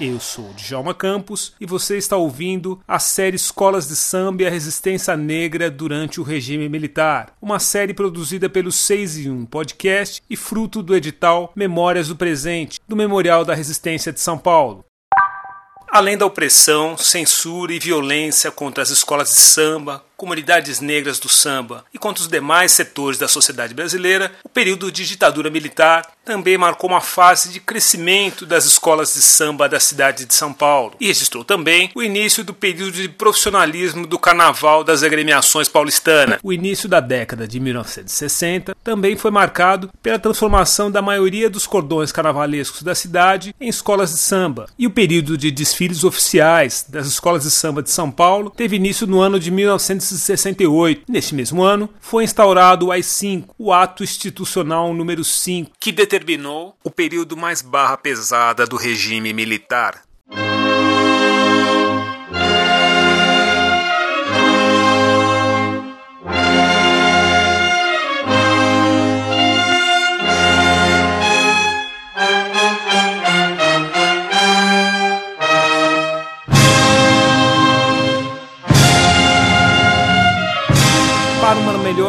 Eu sou Djalma Campos e você está ouvindo a série Escolas de Samba e a Resistência Negra durante o regime militar, uma série produzida pelo 6 e 1 Podcast e fruto do edital Memórias do Presente, do Memorial da Resistência de São Paulo. Além da opressão, censura e violência contra as escolas de samba, comunidades negras do samba e contra os demais setores da sociedade brasileira, o período de ditadura militar também marcou uma fase de crescimento das escolas de samba da cidade de São Paulo e registrou também o início do período de profissionalismo do carnaval das agremiações paulistanas. O início da década de 1960 também foi marcado pela transformação da maioria dos cordões carnavalescos da cidade em escolas de samba, e o período de desfiles oficiais das escolas de samba de São Paulo teve início no ano de 1960 1968. Neste mesmo ano, foi instaurado o AI-5, o Ato Institucional número 5, que determinou o período mais barra pesada do regime militar.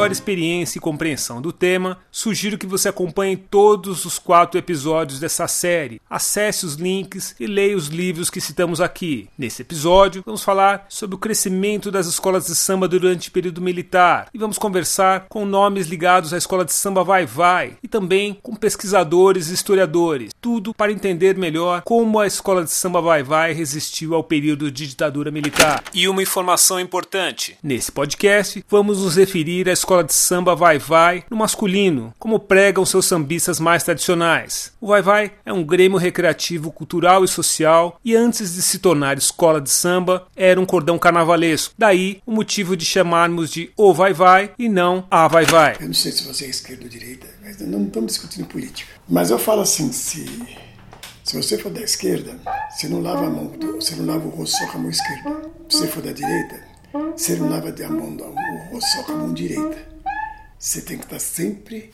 Melhor experiência e compreensão do tema, sugiro que você acompanhe todos os quatro episódios dessa série. Acesse os links e leia os livros que citamos aqui. Nesse episódio, vamos falar sobre o crescimento das escolas de samba durante o período militar e vamos conversar com nomes ligados à escola de samba Vai Vai e também com pesquisadores e historiadores. Tudo para entender melhor como a escola de samba Vai Vai resistiu ao período de ditadura militar. E uma informação importante: nesse podcast, vamos nos referir à escola de samba Vai Vai no masculino, como pregam seus sambistas mais tradicionais. O Vai Vai é um grêmio recreativo, cultural e social e antes de se tornar escola de samba era um cordão carnavalesco. Daí o motivo de chamarmos de O Vai Vai e não A Vai Vai. Eu não sei se você é esquerda ou direita, mas não estamos discutindo política. Mas eu falo assim, se se você for da esquerda, você não lava a mão, você não lava o rosto só com a mão esquerda. Se você for da direita, você não lava a mão, o rosto só com a mão direita. Você tem que estar sempre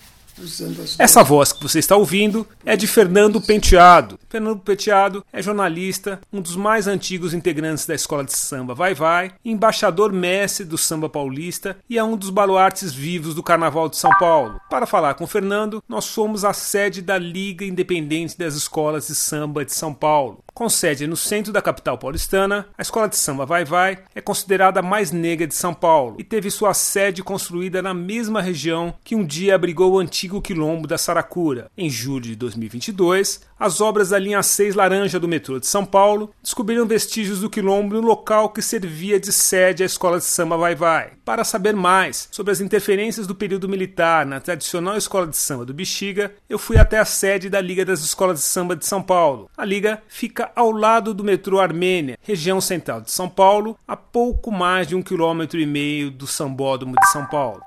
Essa voz que você está ouvindo é de Fernando Penteado. Fernando Penteado é jornalista, um dos mais antigos integrantes da escola de samba Vai Vai, embaixador mestre do samba paulista e é um dos baluartes vivos do Carnaval de São Paulo. Para falar com Fernando, nós somos a sede da Liga Independente das Escolas de Samba de São Paulo. Com sede no centro da capital paulistana, a escola de samba Vai Vai é considerada a mais negra de São Paulo e teve sua sede construída na mesma região que um dia abrigou o antigo quilombo da Saracura. Em julho de 2022, as obras da linha 6 laranja do metrô de São Paulo descobriram vestígios do quilombo no local que servia de sede à escola de samba Vai Vai. Para saber mais sobre as interferências do período militar na tradicional escola de samba do Bexiga, eu fui até a sede da Liga das Escolas de Samba de São Paulo. A liga fica ao lado do metrô Armênia, região central de São Paulo, a pouco mais de um quilômetro e meio do Sambódromo de São Paulo.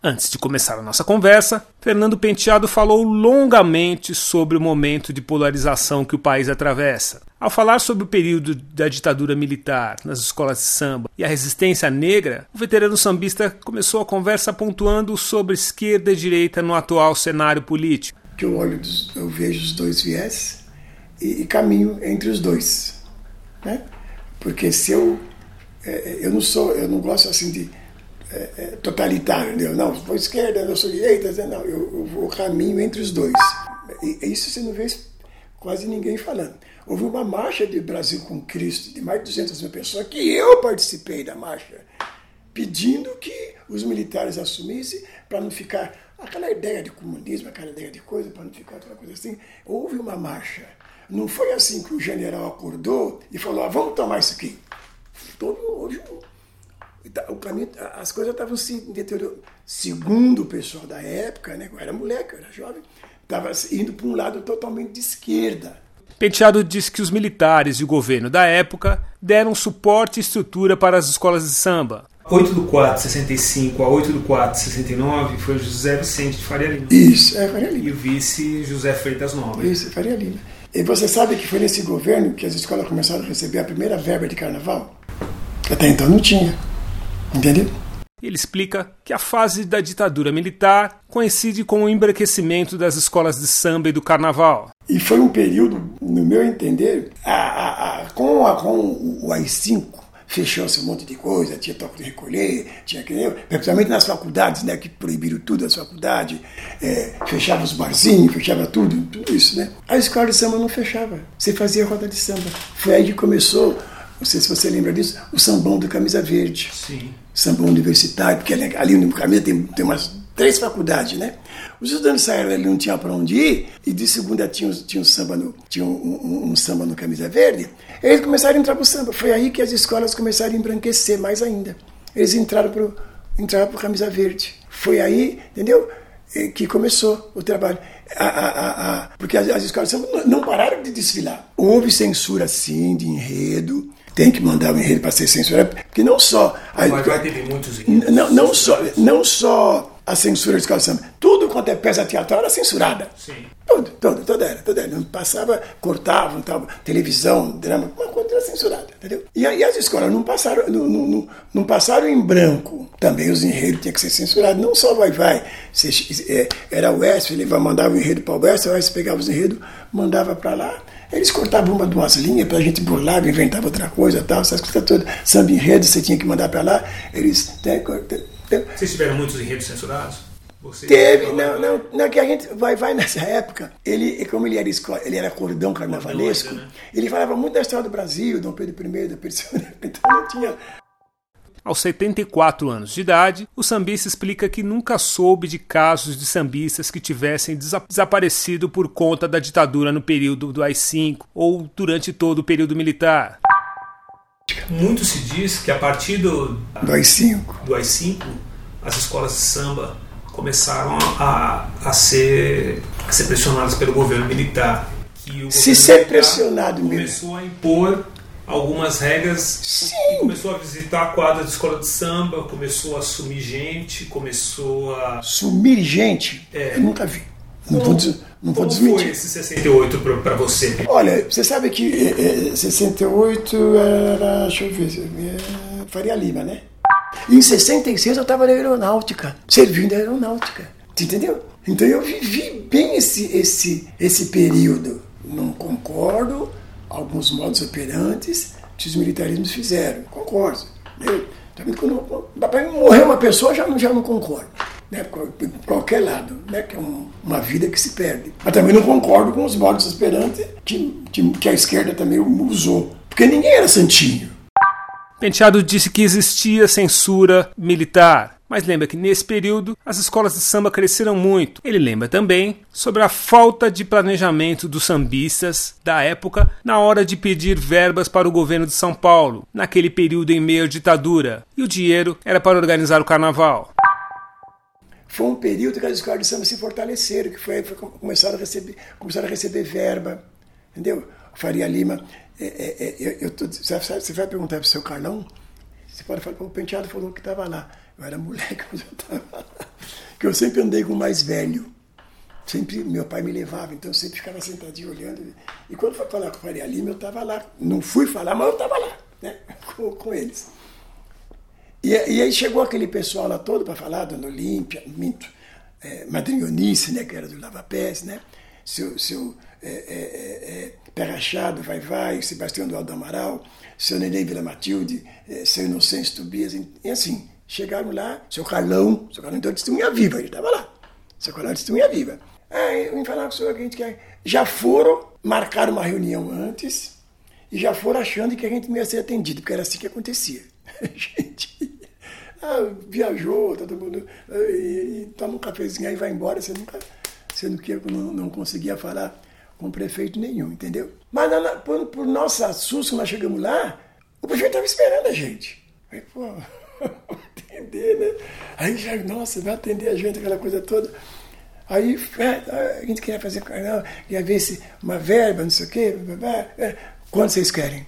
Antes de começar a nossa conversa, Fernando Penteado falou longamente sobre o momento de polarização que o país atravessa. Ao falar sobre o período da ditadura militar nas escolas de samba e a resistência negra, o veterano sambista começou a conversa pontuando sobre esquerda e direita no atual cenário político. Que eu olho, eu vejo os dois viés e, e caminho entre os dois, né? Porque se eu é, é, eu não sou, eu não gosto assim de totalitário, entendeu? não, vou esquerda, eu sou direita, não, eu, eu vou caminho entre os dois. Isso você não vê quase ninguém falando. Houve uma marcha de Brasil com Cristo de mais de 200 mil pessoas que eu participei da marcha, pedindo que os militares assumissem para não ficar aquela ideia de comunismo, aquela ideia de coisa, para não ficar aquela coisa assim. Houve uma marcha não foi assim que o general acordou e falou: ah, vamos tomar isso aqui. Todo, hoje, o caminho, as coisas estavam se deteriorando. Segundo o pessoal da época, né, eu era moleque, eu era jovem, estava indo para um lado totalmente de esquerda. Penteado disse que os militares e o governo da época deram suporte e estrutura para as escolas de samba. 8 do 4 65 a 8 do 4 69 foi José Vicente de Faria Lima. Isso, é Faria Lima. E o vice José Freitas Nova. Isso, Faria Lima. E você sabe que foi nesse governo que as escolas começaram a receber a primeira verba de carnaval? Até então não tinha. Entendeu? Ele explica que a fase da ditadura militar coincide com o embranquecimento das escolas de samba e do carnaval. E foi um período, no meu entender, a, a, a, com, com o AI-5, fechou-se um monte de coisa, tinha toque de recolher, tinha que principalmente nas faculdades, né, que proibiram tudo as faculdades, é, fechava os barzinhos, fechava tudo, tudo isso, né. A escola de samba não fechava, você fazia roda de samba. Foi aí que começou, não sei se você lembra disso, o sambão do Camisa Verde. Sim samba universitário, porque ali no caminho tem, tem umas três faculdades, né? Os estudantes saíram, ele não tinha para onde ir, e de segunda tinha, tinha, um, samba no, tinha um, um, um, samba no Camisa Verde, eles começaram a entrar para o samba. Foi aí que as escolas começaram a embranquecer mais ainda. Eles entraram para entraram o Camisa Verde. Foi aí, entendeu? Que começou o trabalho. A, a, a, porque as, as escolas não pararam de desfilar. Houve censura, sim, de enredo, tem que mandar o enredo para ser censurado, porque não só. A, Mas vai ter muitos enredos. Não, não, só, não só a censura de escola de samba, tudo quanto é peça teatral era censurada. Sim. Tudo, tudo, toda era, toda era. Não passava, cortavam, tal, televisão, drama, uma coisa era censurada, entendeu? E aí as escolas não passaram, não, não, não passaram em branco. Também os enredos tinham que ser censurados, não só vai-vai. É, era o West, ele mandava o enredo para o West, o West pegava os enredos, mandava para lá. Eles cortavam uma duas linhas para a gente burlar, inventava outra coisa, tal, essas coisas todas. Samba enredo, você tinha que mandar para lá. Eles. Né, Vocês tiveram muitos enredos censurados? Você Teve, não, não, não, que a gente vai, vai nessa época, ele, como ele era, ele era cordão carnavalesco, né? ele falava muito da história do Brasil, Dom Pedro I, Dom Pedro II, então não tinha aos 74 anos de idade, o sambista explica que nunca soube de casos de sambistas que tivessem desaparecido por conta da ditadura no período do AI-5 ou durante todo o período militar. Muito se diz que a partir do, do AI-5 do AI-5 as escolas de samba começaram a, a, ser, a ser pressionadas pelo governo militar. Que se ser pressionado mesmo. Começou a impor algumas regras. Sim. Começou a visitar a quadra de escola de samba, começou a sumir gente, começou a. Sumir gente? É. Eu nunca vi. Não como, vou, não vou desmentir. foi esse 68 para você? Olha, você sabe que é, 68 era. Deixa eu ver. É, Faria Lima, né? Em 66 eu estava na aeronáutica, servindo a aeronáutica. Entendeu? Então eu vivi bem esse, esse, esse período. Não concordo, alguns modos operantes que os militarismos fizeram. Concordo. Eu, também quando morrer uma pessoa já não, já não concordo. Né, qualquer lado, né, que é um, uma vida que se perde. Mas também não concordo com os modos operantes que, que, que a esquerda também usou. Porque ninguém era santinho. Penteado disse que existia censura militar, mas lembra que nesse período as escolas de samba cresceram muito. Ele lembra também sobre a falta de planejamento dos sambistas da época na hora de pedir verbas para o governo de São Paulo, naquele período em meio à ditadura, e o dinheiro era para organizar o carnaval. Foi um período que as escolas de samba se fortaleceram, que foi, foi começaram, a receber, começaram a receber verba, entendeu? Faria Lima, é, é, é, eu tô, você vai perguntar para o seu Carlão, você pode falar, o penteado falou que estava lá. Eu era moleque, mas eu estava lá. Que eu sempre andei com o mais velho. Sempre meu pai me levava, então eu sempre ficava sentadinho olhando. E quando foi falar com o Faria Lima, eu estava lá. Não fui falar, mas eu estava lá, né? com, com eles. E, e, aí chegou aquele pessoal lá todo para falar, Dona Olímpia, Minto, é, Madrinha Eunice, né, que era do Lava Pés, né? Seu, seu é, é, é, Pé Rachado, Vai Vai, Sebastião do Aldo Amaral, seu Neném Vila Matilde, é, seu Inocêncio Tobias, e assim, chegaram lá, seu Carlão, seu Carlão então testemunha viva, ele estava lá, seu Carlão testemunha viva. Aí, vim falar com o senhor que a gente quer. Já foram, marcaram uma reunião antes, e já foram achando que a gente não ia ser atendido, porque era assim que acontecia. A gente ah, viajou, todo mundo, e, e toma um cafezinho aí vai embora, você nunca, você não, não conseguia falar com prefeito nenhum, entendeu? Mas por, por nossa susto, nós chegamos lá, o prefeito estava esperando a gente. Aí, pô, atender, né? Aí já, nossa, vai atender a gente, aquela coisa toda. Aí é, a gente queria fazer, não, queria ver se uma verba, não sei o quê, é, quando vocês querem?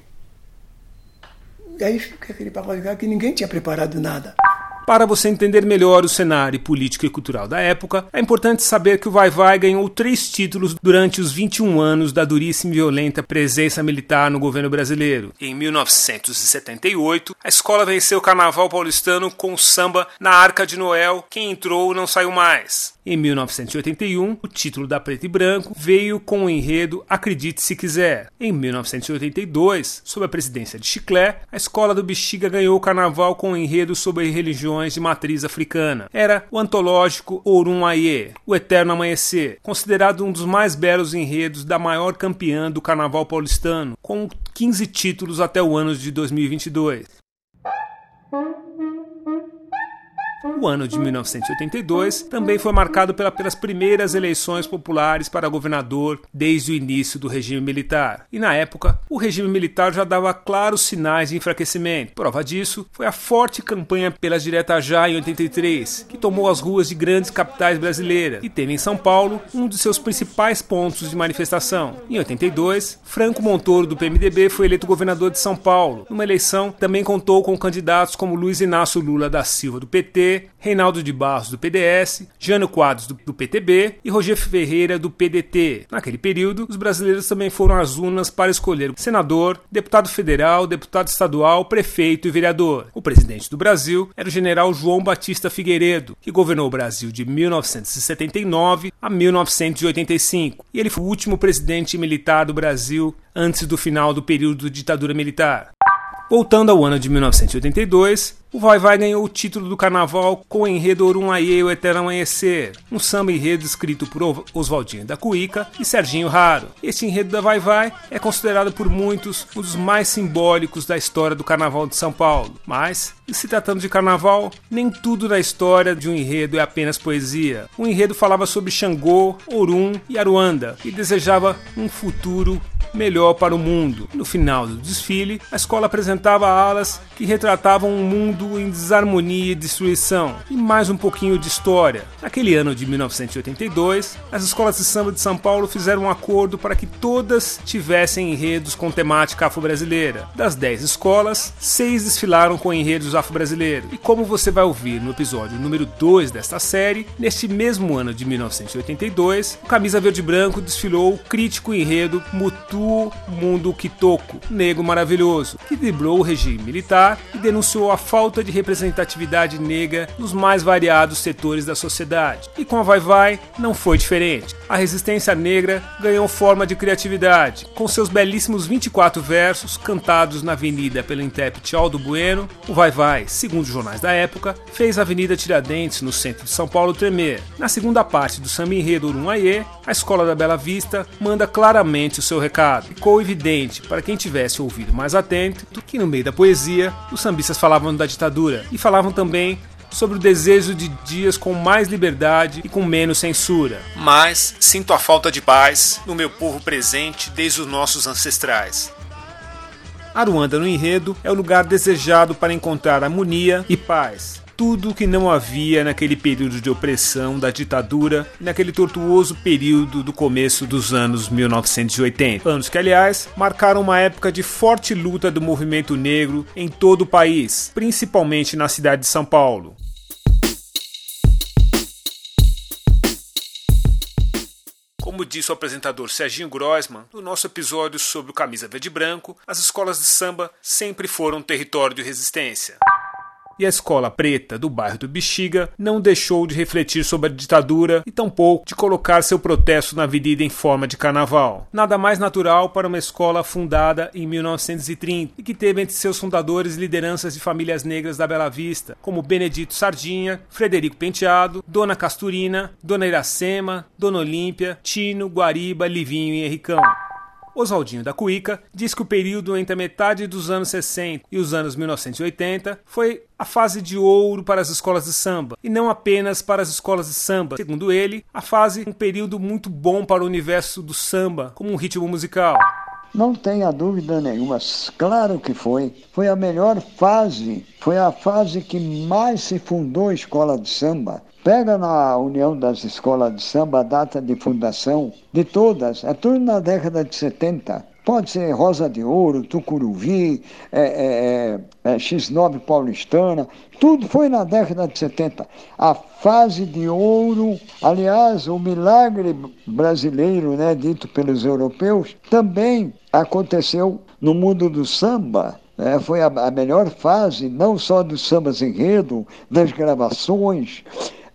E aí fica aquele pacote que ninguém tinha preparado nada. Para você entender melhor o cenário político e cultural da época, é importante saber que o Vai Vai ganhou três títulos durante os 21 anos da duríssima e violenta presença militar no governo brasileiro. Em 1978, a escola venceu o Carnaval paulistano com samba Na Arca de Noel, Quem entrou não saiu mais. Em 1981, o título da Preto e Branco veio com o enredo Acredite se quiser. Em 1982, sob a presidência de Chiclé, a escola do Bexiga ganhou o carnaval com o enredo sobre religiões de matriz africana. Era o antológico Orum Aie, o Eterno Amanhecer, considerado um dos mais belos enredos da maior campeã do carnaval paulistano, com 15 títulos até o ano de 2022. O ano de 1982 também foi marcado pela, pelas primeiras eleições populares para governador desde o início do regime militar. E na época, o regime militar já dava claros sinais de enfraquecimento. Prova disso foi a forte campanha pelas diretas já em 83, que tomou as ruas de grandes capitais brasileiras e teve em São Paulo um de seus principais pontos de manifestação. Em 82, Franco Montoro do PMDB foi eleito governador de São Paulo. Numa eleição também contou com candidatos como Luiz Inácio Lula da Silva do PT Reinaldo de Barros, do PDS, Jânio Quadros, do, do, PTB e Rogério Ferreira, do PDT. Naquele período, os brasileiros também foram às urnas para escolher senador, deputado federal, deputado estadual, prefeito e vereador. O presidente do Brasil era o general João Batista Figueiredo, que governou o Brasil de 1979 a 1985, e ele foi o último presidente militar do Brasil antes do final do período de ditadura militar. Voltando ao ano de 1982, o Vai Vai ganhou o título do carnaval com o enredo Orum Aie, o Eterno Amanhecer, um samba enredo escrito por Oswaldinho da Cuíca e Serginho Raro. Este enredo da Vai Vai é considerado por muitos um dos mais simbólicos da história do carnaval de São Paulo. Mas, se tratando de carnaval, nem tudo na história de um enredo é apenas poesia. O enredo falava sobre Xangô, Orum e Aruanda e desejava um futuro melhor para o mundo. No final do desfile, a escola apresentava alas que retratavam um mundo em desarmonia e destruição, e mais um pouquinho de história. Naquele ano de 1982, as escolas de samba de São Paulo fizeram um acordo para que todas tivessem enredos com temática afro-brasileira. Das 10 escolas, 6 desfilaram com enredos afro-brasileiros. E como você vai ouvir no episódio número 2 desta série, neste mesmo ano de 1982, o Camisa Verde Branco desfilou o crítico enredo Mutu Mundo Kitoko, Negro Maravilhoso, que driblou o regime militar e denunciou a falta falta de representatividade negra nos mais variados setores da sociedade. E com a Vai Vai não foi diferente. A resistência negra ganhou forma de criatividade. Com seus belíssimos 24 versos cantados na avenida pelo intérprete Aldo Bueno, o Vai Vai, segundo os jornais da época, fez a Avenida Tiradentes, no centro de São Paulo, tremer. Na segunda parte do samba enredo Urumaiê, a Escola da Bela Vista manda claramente o seu recado. Ficou evidente para quem tivesse ouvido mais atento que no meio da poesia os sambistas falavam da ditadura e falavam também sobre o desejo de dias com mais liberdade e com menos censura. Mas sinto a falta de paz no meu povo presente desde os nossos ancestrais. Aruanda no enredo é o lugar desejado para encontrar harmonia e paz tudo o que não havia naquele período de opressão da ditadura, naquele tortuoso período do começo dos anos 1980. Anos que, aliás, marcaram uma época de forte luta do movimento negro em todo o país, principalmente na cidade de São Paulo. Como disse o apresentador Serginho Grossman no nosso episódio sobre o Camisa Verde e Branco, as escolas de samba sempre foram território de resistência e a escola preta do bairro do Bexiga não deixou de refletir sobre a ditadura e tampouco de colocar seu protesto na avenida em forma de carnaval. Nada mais natural para uma escola fundada em 1930 e que teve entre seus fundadores lideranças de famílias negras da Bela Vista, como Benedito Sardinha, Frederico Penteado, Dona Casturina, Dona Iracema, Dona Olímpia, Tino, Guariba, Livinho e Henricão. Oswaldinho da Cuíca diz que o período entre a metade dos anos 60 e os anos 1980 foi a fase de ouro para as escolas de samba, e não apenas para as escolas de samba. Segundo ele, a fase um período muito bom para o universo do samba como um ritmo musical. Não tenha dúvida nenhuma, claro que foi. Foi a melhor fase, foi a fase que mais se fundou a escola de samba. Pega na União das Escolas de Samba a data de fundação de todas, é tudo na década de 70. pode ser Rosa de Ouro, Tucuruvi, é, é, é, X9 Paulistana, tudo foi na década de 70. A fase de ouro, aliás, o milagre brasileiro, né, dito pelos europeus, também aconteceu no mundo do samba. É, foi a, a melhor fase, não só dos sambas enredo, das gravações,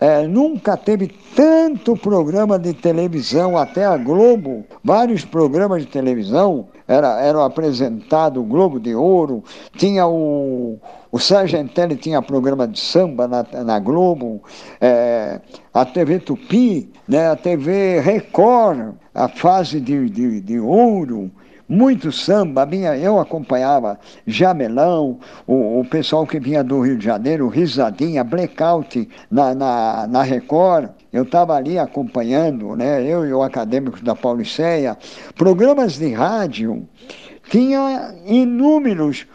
é, nunca teve tanto programa de televisão, até a Globo, vários programas de televisão era, eram apresentados, o Globo de Ouro, tinha o, o Sargentelli tinha programa de samba na, na Globo, é, a TV Tupi, né, a TV Record, a fase de, de, de ouro, muito samba, minha, eu acompanhava Jamelão, o, o pessoal que vinha do Rio de Janeiro, Risadinha, Blackout na, na, na Record, eu estava ali acompanhando, né, eu e o acadêmico da Pauliceia, programas de rádio, tinha inúmeros.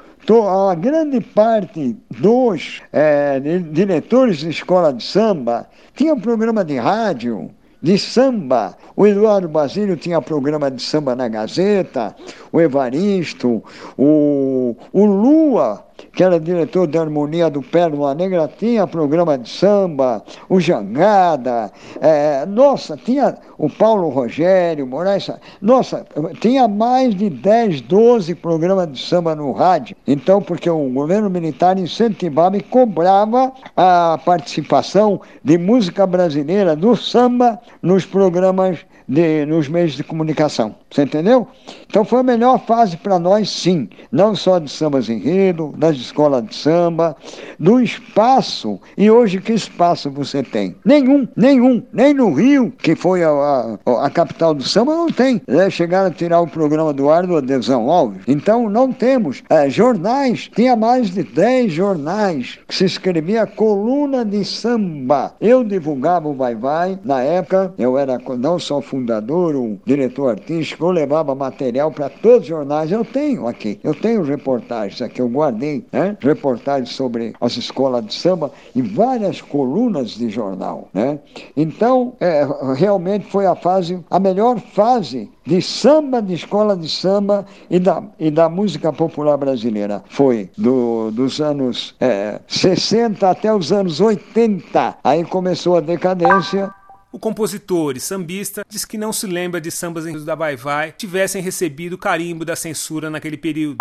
A grande parte dos é, diretores de escola de samba tinha um programa de rádio de samba. O Eduardo Basílio tinha programa de samba na Gazeta, o Evaristo, o, o Lua que era diretor de harmonia do Pérola Negra, tinha programa de samba, o Jangada, é, nossa, tinha o Paulo Rogério, Moraes, nossa, tinha mais de 10, 12 programas de samba no rádio. Então, porque o governo militar incentivava e cobrava a participação de música brasileira, do samba, nos programas de, nos meios de comunicação. Você entendeu? Então foi a melhor fase para nós, sim. Não só de sambas enredo, das escolas de samba, do espaço. E hoje que espaço você tem? Nenhum, nenhum. Nem no Rio, que foi a, a, a capital do samba, não tem. É, chegaram a tirar o programa do ar do Adesão Alves. Então não temos. É, jornais, tinha mais de 10 jornais que se escrevia coluna de samba. Eu divulgava o Vai Vai. Na época, eu era não só fundador, um diretor artístico, eu levava material para todos os jornais. Eu tenho aqui, eu tenho reportagens aqui, eu guardei né? reportagens sobre as escolas de samba e várias colunas de jornal. Né? Então, é, realmente foi a fase, a melhor fase de samba, de escola de samba e da, e da música popular brasileira. Foi do, dos anos é, 60 até os anos 80. Aí começou a decadência o compositor e sambista diz que não se lembra de sambas da Vai Vai tivessem recebido o carimbo da censura naquele período.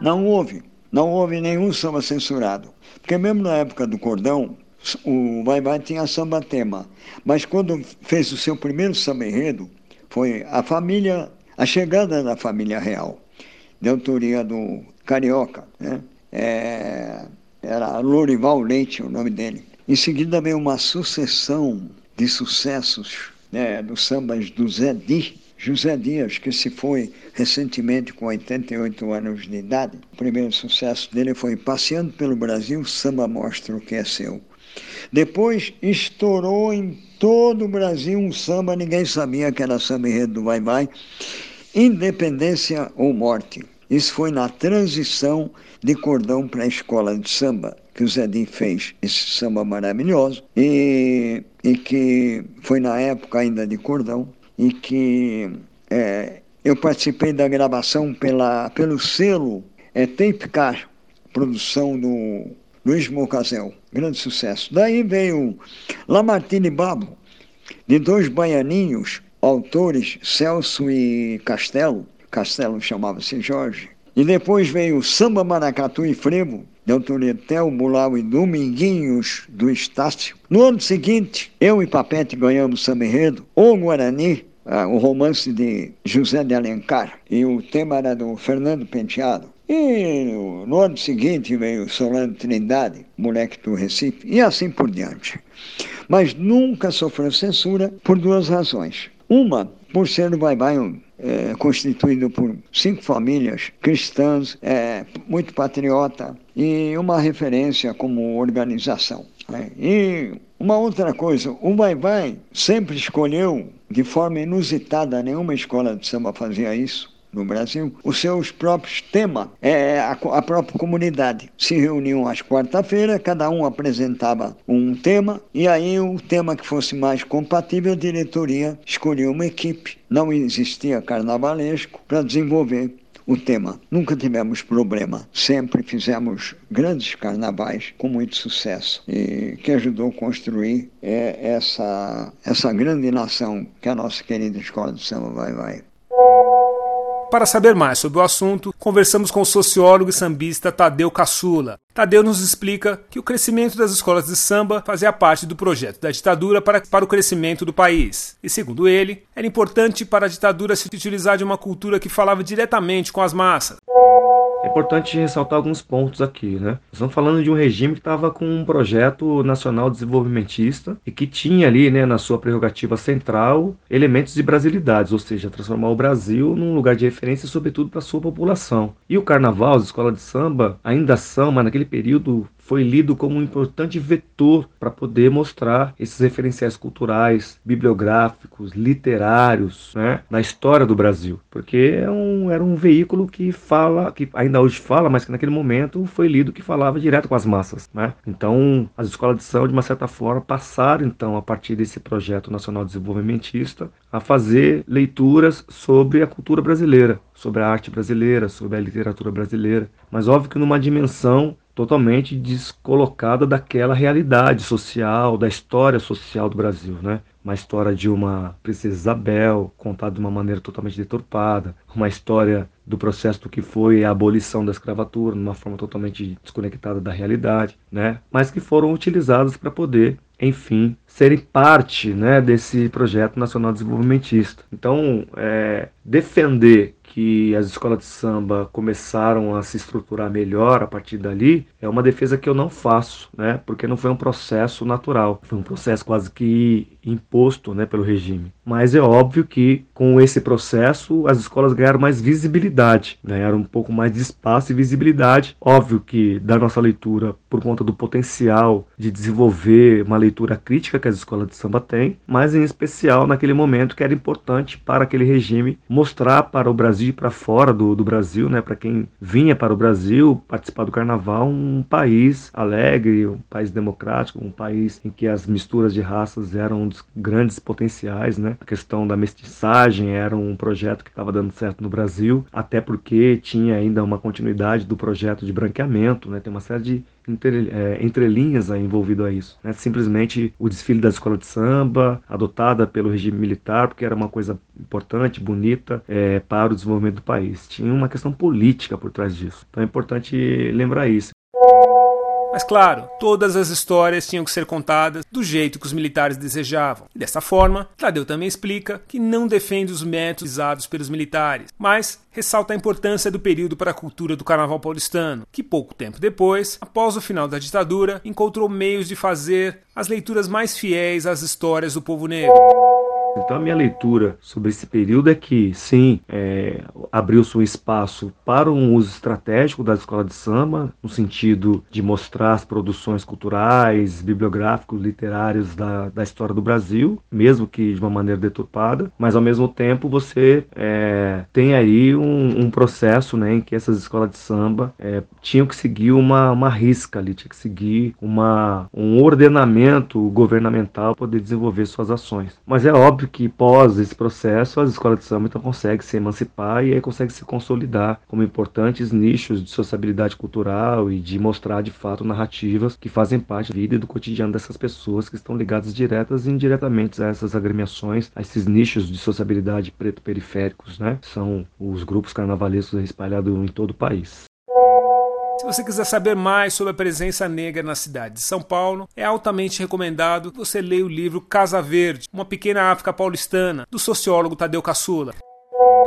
Não houve. Não houve nenhum samba censurado. Porque mesmo na época do cordão, o Vai Vai tinha samba tema. Mas quando fez o seu primeiro samba enredo, foi a família, a chegada da família real, de autoria do Carioca, né? É, era Lorival Leite o nome dele. Em seguida veio uma sucessão de sucessos né, dos sambas do Zé Di, José Dias, que se foi recentemente com 88 anos de idade. O primeiro sucesso dele foi Passeando pelo Brasil, samba mostra o que é seu. Depois estourou em todo o Brasil um samba, ninguém sabia que era samba enredo do Vai Vai, Independência ou Morte. Isso foi na transição de cordão para a escola de samba que o Zedim fez esse samba maravilhoso e, e que foi na época ainda de cordão e que é, eu participei da gravação pela, pelo selo é, Tape Car, produção do Luiz Mocazel, grande sucesso. Daí veio Lamartine Babo, de dois baianinhos, autores Celso e Castelo, Castelo chamava-se Jorge, e depois veio Samba Maracatu e Frevo, de autoria Tel Mulau e Dominguinhos do Estácio. No ano seguinte, eu e Papete ganhamos Samba Enredo, O Guarani, ah, o romance de José de Alencar, e o tema era do Fernando Penteado. E no ano seguinte veio Solano Trindade, moleque do Recife, e assim por diante. Mas nunca sofreu censura por duas razões. Uma, por ser o Bye Bye é, constituído por cinco famílias cristãs, é, muito patriota e uma referência como organização. Né? E uma outra coisa, o Vai Vai sempre escolheu, de forma inusitada, nenhuma escola de samba fazia isso, no Brasil, os seus próprios temas. É, a, a própria comunidade se reuniam às quarta-feiras, cada um apresentava um tema, e aí o tema que fosse mais compatível, a diretoria escolhia uma equipe. Não existia carnavalesco para desenvolver o tema. Nunca tivemos problema, sempre fizemos grandes carnavais com muito sucesso e que ajudou a construir é, essa, essa grande nação que é a nossa querida Escola de Samba Vai Vai. Para saber mais sobre o assunto, conversamos com o sociólogo e sambista Tadeu Caçula. Tadeu nos explica que o crescimento das escolas de samba fazia parte do projeto da ditadura para, para o crescimento do país. E, segundo ele, era importante para a ditadura se utilizar de uma cultura que falava diretamente com as massas. É importante ressaltar alguns pontos aqui, né? Estamos falando de um regime que estava com um projeto nacional desenvolvimentista e que tinha ali, né, na sua prerrogativa central, elementos de brasilidades, ou seja, transformar o Brasil num lugar de referência, sobretudo para a sua população. E o carnaval, as escolas de samba, ainda são, mas naquele período foi lido como um importante vetor para poder mostrar esses referenciais culturais, bibliográficos, literários, né, na história do Brasil, porque é um, era um veículo que fala, que ainda hoje fala, mas que naquele momento foi lido que falava direto com as massas, né? Então, as escolas de samba de uma certa forma passaram então a partir desse projeto nacional desenvolvimentista a fazer leituras sobre a cultura brasileira, sobre a arte brasileira, sobre a literatura brasileira, mas óbvio que numa dimensão totalmente descolocada daquela realidade social, da história social do Brasil, né? Uma história de uma princesa Isabel, contada de uma maneira totalmente deturpada, uma história do processo do que foi a abolição da escravatura, de uma forma totalmente desconectada da realidade, né? Mas que foram utilizadas para poder enfim, serem parte né, desse projeto nacional desenvolvimentista. Então, é, defender que as escolas de samba começaram a se estruturar melhor a partir dali, é uma defesa que eu não faço, né? Porque não foi um processo natural, foi um processo quase que imposto, né, pelo regime. Mas é óbvio que com esse processo as escolas ganharam mais visibilidade, ganharam um pouco mais de espaço e visibilidade. Óbvio que da nossa leitura, por conta do potencial de desenvolver uma leitura crítica que as escolas de samba têm, mas em especial naquele momento que era importante para aquele regime mostrar para o Brasil Brasil para fora do, do Brasil, né, para quem vinha para o Brasil participar do carnaval, um país alegre, um país democrático, um país em que as misturas de raças eram um dos grandes potenciais, né? A questão da mestiçagem era um projeto que estava dando certo no Brasil, até porque tinha ainda uma continuidade do projeto de branqueamento, né? Tem uma série de entre, é, entrelinhas aí envolvido a isso. Né? Simplesmente o desfile da escola de samba, adotada pelo regime militar, porque era uma coisa importante, bonita é, para o desenvolvimento do país. Tinha uma questão política por trás disso. Então é importante lembrar isso. Mas claro, todas as histórias tinham que ser contadas do jeito que os militares desejavam. E dessa forma, Tadeu também explica que não defende os métodos usados pelos militares, mas ressalta a importância do período para a cultura do carnaval paulistano, que pouco tempo depois, após o final da ditadura, encontrou meios de fazer as leituras mais fiéis às histórias do povo negro. Então, a minha leitura sobre esse período é que, sim, é, abriu-se um espaço para um uso estratégico da escola de samba, no sentido de mostrar as produções culturais, bibliográficos, literários da, da história do Brasil, mesmo que de uma maneira deturpada, mas ao mesmo tempo você é, tem aí um, um, processo né, em que essas escolas de samba é, tinham que seguir uma, uma risca ali, tinha que seguir uma, um ordenamento governamental para poder desenvolver suas ações. Mas é óbvio óbvio que pós esse processo, as escolas de samba então conseguem se emancipar e aí conseguem se consolidar como importantes nichos de sociabilidade cultural e de mostrar de fato narrativas que fazem parte da vida e do cotidiano dessas pessoas que estão ligadas diretas e indiretamente a essas agremiações, a esses nichos de sociabilidade preto periféricos, né? São os grupos carnavalescos espalhados em todo o país. Você quiser saber mais sobre a presença negra na cidade de São Paulo, é altamente recomendado que você leia o livro Casa Verde, uma pequena África paulistana, do sociólogo Tadeu Caçula.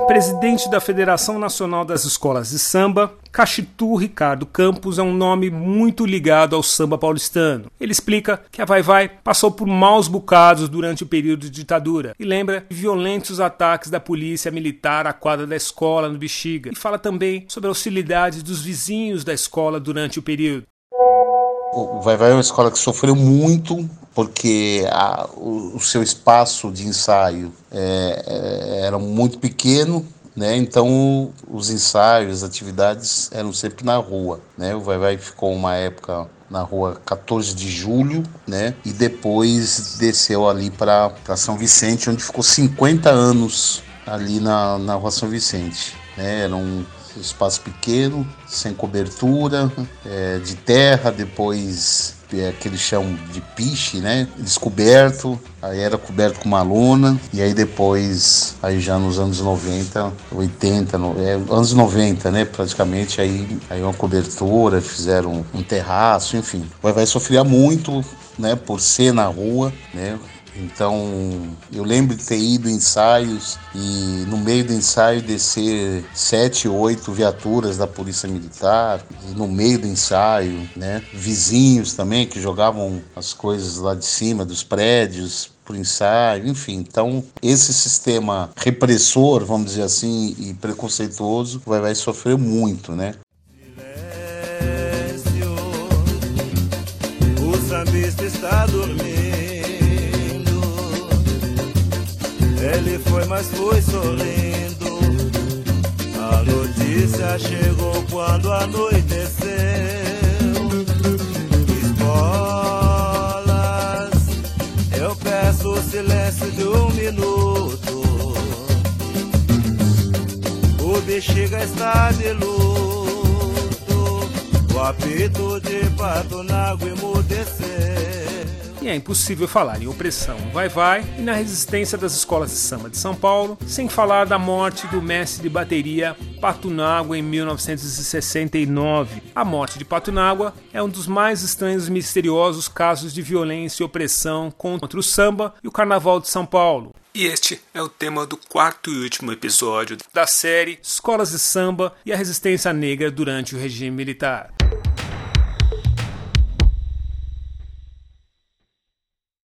Presidente da Federação Nacional das Escolas de Samba, Cachitu Ricardo Campos é um nome muito ligado ao samba paulistano. Ele explica que a Vai Vai passou por maus bocados durante o período de ditadura e lembra violentos ataques da polícia militar à quadra da escola no Bexiga e fala também sobre a hostilidade dos vizinhos da escola durante o período. O Vai Vai é uma escola que sofreu muito porque a, o, o, seu espaço de ensaio é, é, era muito pequeno, né? Então os ensaios, as atividades eram sempre na rua, né? O Vai Vai ficou uma época na rua 14 de julho, né? E depois desceu ali para São Vicente, onde ficou 50 anos ali na, na rua São Vicente, né? Eram espaço pequeno, sem cobertura, é, de terra, depois é, aquele chão de piche, né? Descoberto, aí era coberto com uma lona, e aí depois, aí já nos anos 90, 80, no, é, anos 90, né? Praticamente, aí, aí uma cobertura, fizeram um terraço, enfim. Vai Vai sofria muito, né? Por ser na rua, né? Então, eu lembro de ter ido em ensaios e no meio do ensaio descer sete, oito viaturas da Polícia Militar, no meio do ensaio, né? Vizinhos também que jogavam as coisas lá de cima dos prédios por ensaio, enfim. Então, esse sistema repressor, vamos dizer assim, e preconceituoso, vai, vai sofrer muito, né? Silêncio, o está dormindo. Ele foi, mas foi sorrindo. A notícia chegou quando anoiteceu. Escolas, eu peço silêncio de um minuto. O bexiga está de luto. O apito de pato na água emudeceu e é impossível falar em opressão vai-vai e na resistência das escolas de samba de São Paulo, sem falar da morte do mestre de bateria Patunágua em 1969. A morte de Patunágua é um dos mais estranhos e misteriosos casos de violência e opressão contra o samba e o carnaval de São Paulo. E este é o tema do quarto e último episódio da série Escolas de Samba e a Resistência Negra durante o regime militar.